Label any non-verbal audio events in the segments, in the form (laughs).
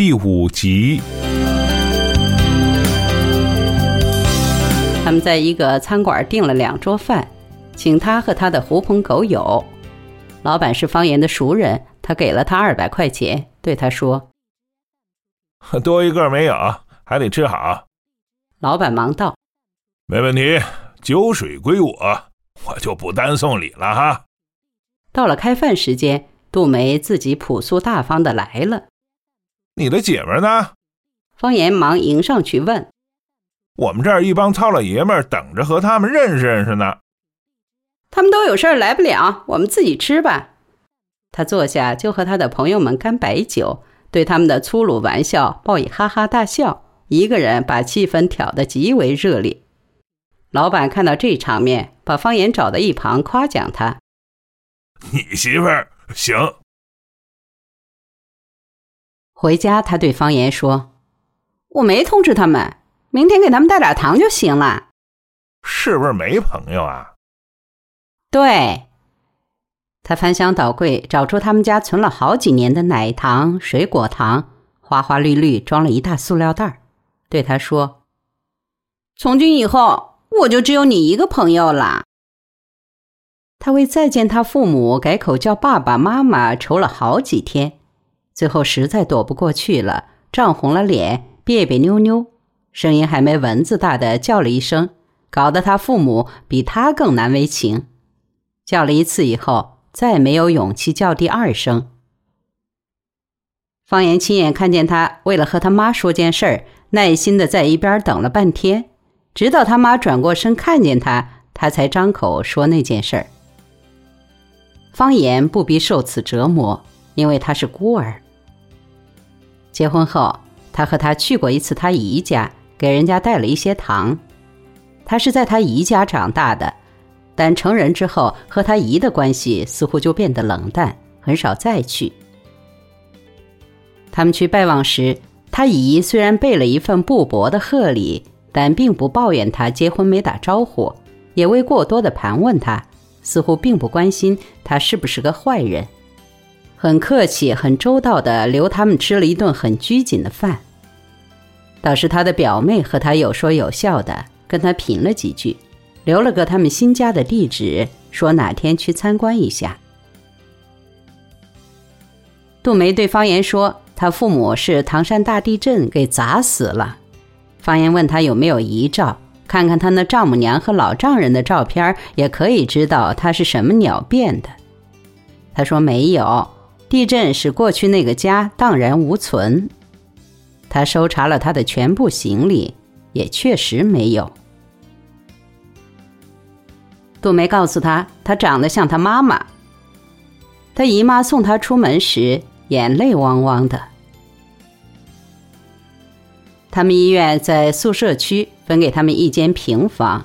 第五集。他们在一个餐馆订了两桌饭，请他和他的狐朋狗友。老板是方言的熟人，他给了他二百块钱，对他说：“ (laughs) 多一个没有，还得吃好。”老板忙道：“没问题，酒水归我，我就不单送礼了哈。”到了开饭时间，杜梅自己朴素大方的来了。你的姐们呢？方言忙迎上去问。我们这儿一帮糙老爷们儿等着和他们认识认识呢。他们都有事儿来不了，我们自己吃吧。他坐下就和他的朋友们干白酒，对他们的粗鲁玩笑报以哈哈大笑，一个人把气氛挑得极为热烈。老板看到这场面，把方言找到一旁夸奖他：“你媳妇儿行。”回家，他对方言说：“我没通知他们。”明天给他们带点糖就行了，是不是没朋友啊？对，他翻箱倒柜找出他们家存了好几年的奶糖、水果糖，花花绿绿装了一大塑料袋对他说：“从今以后，我就只有你一个朋友了。”他为再见他父母改口叫爸爸妈妈愁了好几天，最后实在躲不过去了，涨红了脸，别别扭扭。声音还没蚊子大的叫了一声，搞得他父母比他更难为情。叫了一次以后，再没有勇气叫第二声。方言亲眼看见他为了和他妈说件事儿，耐心的在一边等了半天，直到他妈转过身看见他，他才张口说那件事儿。方言不必受此折磨，因为他是孤儿。结婚后，他和他去过一次他姨家。给人家带了一些糖，他是在他姨家长大的，但成人之后和他姨的关系似乎就变得冷淡，很少再去。他们去拜望时，他姨虽然备了一份不薄的贺礼，但并不抱怨他结婚没打招呼，也未过多的盘问他，似乎并不关心他是不是个坏人，很客气、很周到的留他们吃了一顿很拘谨的饭。倒是他的表妹和他有说有笑的跟他贫了几句，留了个他们新家的地址，说哪天去参观一下。杜梅对方言说，他父母是唐山大地震给砸死了。方言问他有没有遗照，看看他那丈母娘和老丈人的照片，也可以知道他是什么鸟变的。他说没有，地震使过去那个家荡然无存。他搜查了他的全部行李，也确实没有。杜梅告诉他，他长得像他妈妈。他姨妈送他出门时，眼泪汪汪的。他们医院在宿舍区分给他们一间平房，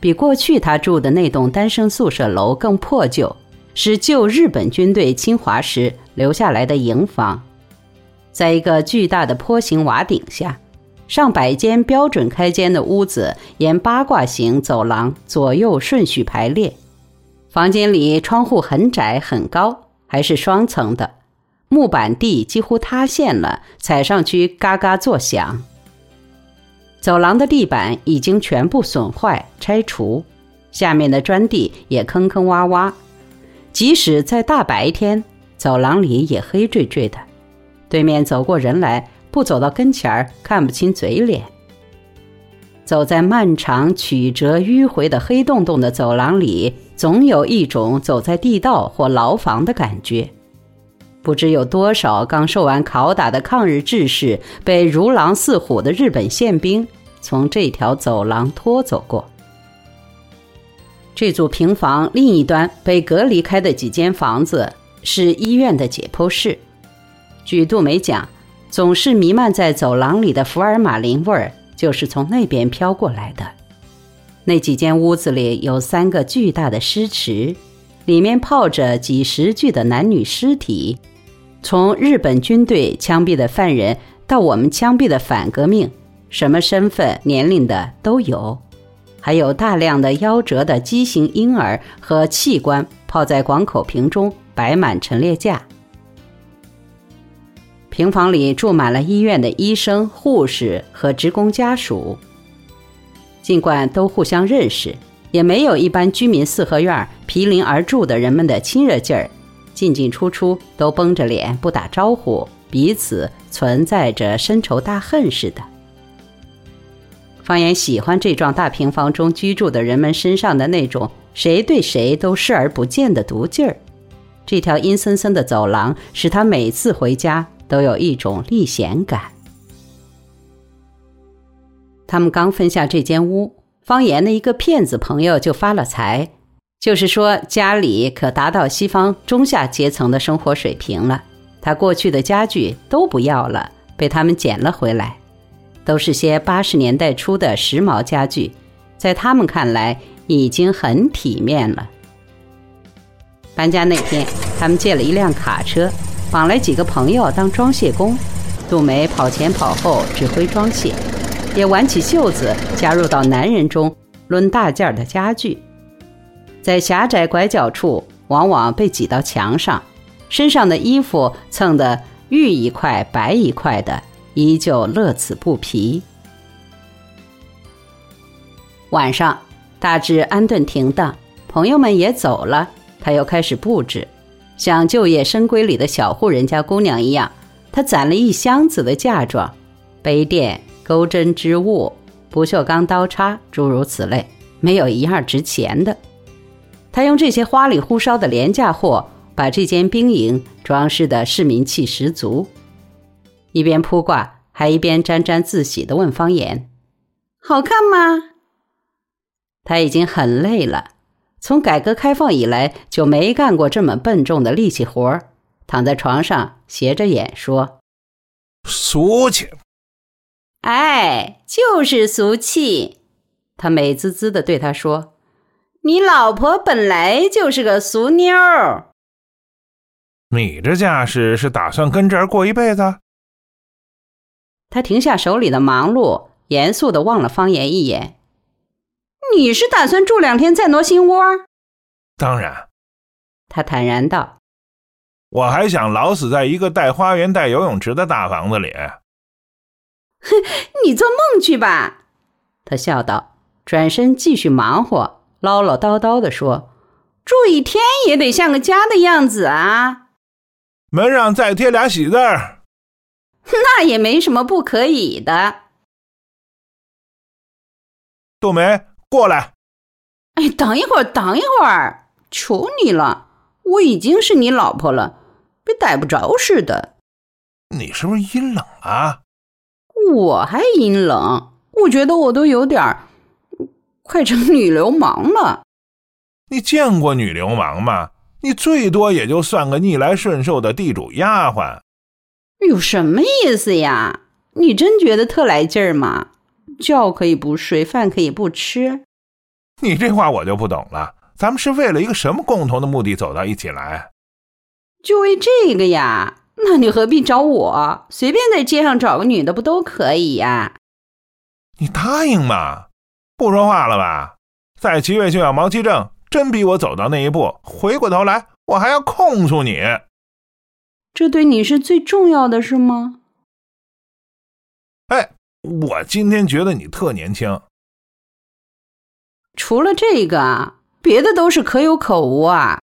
比过去他住的那栋单身宿舍楼更破旧，是旧日本军队侵华时留下来的营房。在一个巨大的坡形瓦顶下，上百间标准开间的屋子沿八卦形走廊左右顺序排列。房间里窗户很窄很高，还是双层的，木板地几乎塌陷了，踩上去嘎嘎作响。走廊的地板已经全部损坏拆除，下面的砖地也坑坑洼洼，即使在大白天，走廊里也黑坠坠的。对面走过人来，不走到跟前儿看不清嘴脸。走在漫长曲折迂回的黑洞洞的走廊里，总有一种走在地道或牢房的感觉。不知有多少刚受完拷打的抗日志士，被如狼似虎的日本宪兵从这条走廊拖走过。这组平房另一端被隔离开的几间房子，是医院的解剖室。据杜梅讲，总是弥漫在走廊里的福尔马林味儿，就是从那边飘过来的。那几间屋子里有三个巨大的尸池，里面泡着几十具的男女尸体，从日本军队枪毙的犯人到我们枪毙的反革命，什么身份、年龄的都有，还有大量的夭折的畸形婴儿和器官泡在广口瓶中，摆满陈列架。平房里住满了医院的医生、护士和职工家属。尽管都互相认识，也没有一般居民四合院毗邻而住的人们的亲热劲儿，进进出出都绷着脸不打招呼，彼此存在着深仇大恨似的。方言喜欢这幢大平房中居住的人们身上的那种谁对谁都视而不见的毒劲儿。这条阴森森的走廊使他每次回家都有一种历险感。他们刚分下这间屋，方言的一个骗子朋友就发了财，就是说家里可达到西方中下阶层的生活水平了。他过去的家具都不要了，被他们捡了回来。都是些八十年代初的时髦家具，在他们看来已经很体面了。搬家那天，他们借了一辆卡车，绑来几个朋友当装卸工。杜梅跑前跑后指挥装卸，也挽起袖子加入到男人中抡大件的家具。在狭窄拐角处，往往被挤到墙上，身上的衣服蹭得绿一块白一块的。依旧乐此不疲。晚上大致安顿停当，朋友们也走了，他又开始布置，像旧夜深闺里的小户人家姑娘一样。他攒了一箱子的嫁妆、杯垫、钩针织物、不锈钢刀叉，诸如此类，没有一样值钱的。他用这些花里胡哨的廉价货，把这间兵营装饰的市民气十足。一边铺挂，还一边沾沾自喜的问方言：“好看吗？”他已经很累了，从改革开放以来就没干过这么笨重的力气活儿，躺在床上斜着眼说：“俗气。”“哎，就是俗气。”他美滋滋的对他说：“你老婆本来就是个俗妞儿。”“你这架势是打算跟这儿过一辈子？”他停下手里的忙碌，严肃地望了方言一眼：“你是打算住两天再挪新窝？”“当然。”他坦然道。“我还想老死在一个带花园、带游泳池的大房子里。”“哼，你做梦去吧！”他笑道，转身继续忙活，唠唠叨叨地说：“住一天也得像个家的样子啊！”“门上再贴俩喜字儿。” (laughs) 那也没什么不可以的。杜梅，过来。哎，等一会儿，等一会儿，求你了，我已经是你老婆了，别逮不着似的。你是不是阴冷啊？我还阴冷？我觉得我都有点快成女流氓了。你见过女流氓吗？你最多也就算个逆来顺受的地主丫鬟。有什么意思呀？你真觉得特来劲儿吗？觉可以不睡，饭可以不吃。你这话我就不懂了。咱们是为了一个什么共同的目的走到一起来？就为这个呀？那你何必找我？随便在街上找个女的不都可以呀？你答应吗？不说话了吧？在齐卫就要毛其正，真逼我走到那一步，回过头来我还要控诉你。这对你是最重要的，是吗？哎，我今天觉得你特年轻。除了这个，别的都是可有可无啊。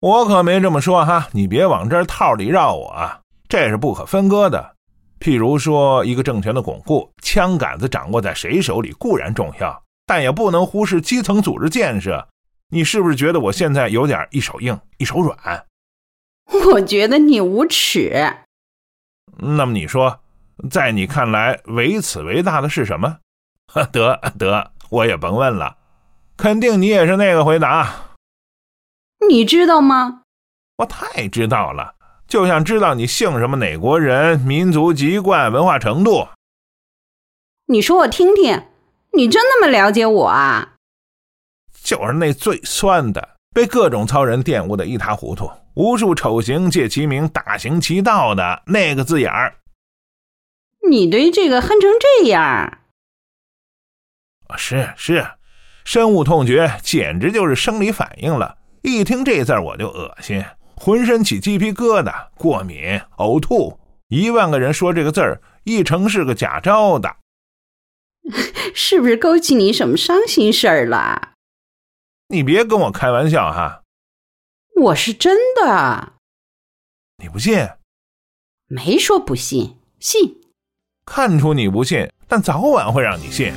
我可没这么说哈，你别往这套里绕我啊，这是不可分割的。譬如说，一个政权的巩固，枪杆子掌握在谁手里固然重要，但也不能忽视基层组织建设。你是不是觉得我现在有点一手硬一手软？(laughs) 我觉得你无耻。那么你说，在你看来，唯此为大的是什么？(laughs) 得得，我也甭问了，肯定你也是那个回答。你知道吗？我太知道了，就像知道你姓什么、哪国人、民族籍贯、文化程度。你说我听听，你真那么了解我啊？就是那最酸的，被各种糙人玷污的一塌糊涂。无数丑行借其名大行其道的那个字眼儿，你对这个恨成这样？是是，深恶痛绝，简直就是生理反应了。一听这字儿我就恶心，浑身起鸡皮疙瘩，过敏、呕吐，一万个人说这个字儿，一成是个假招的。(laughs) 是不是勾起你什么伤心事儿了？你别跟我开玩笑哈！我是真的。你不信？没说不信，信。看出你不信，但早晚会让你信。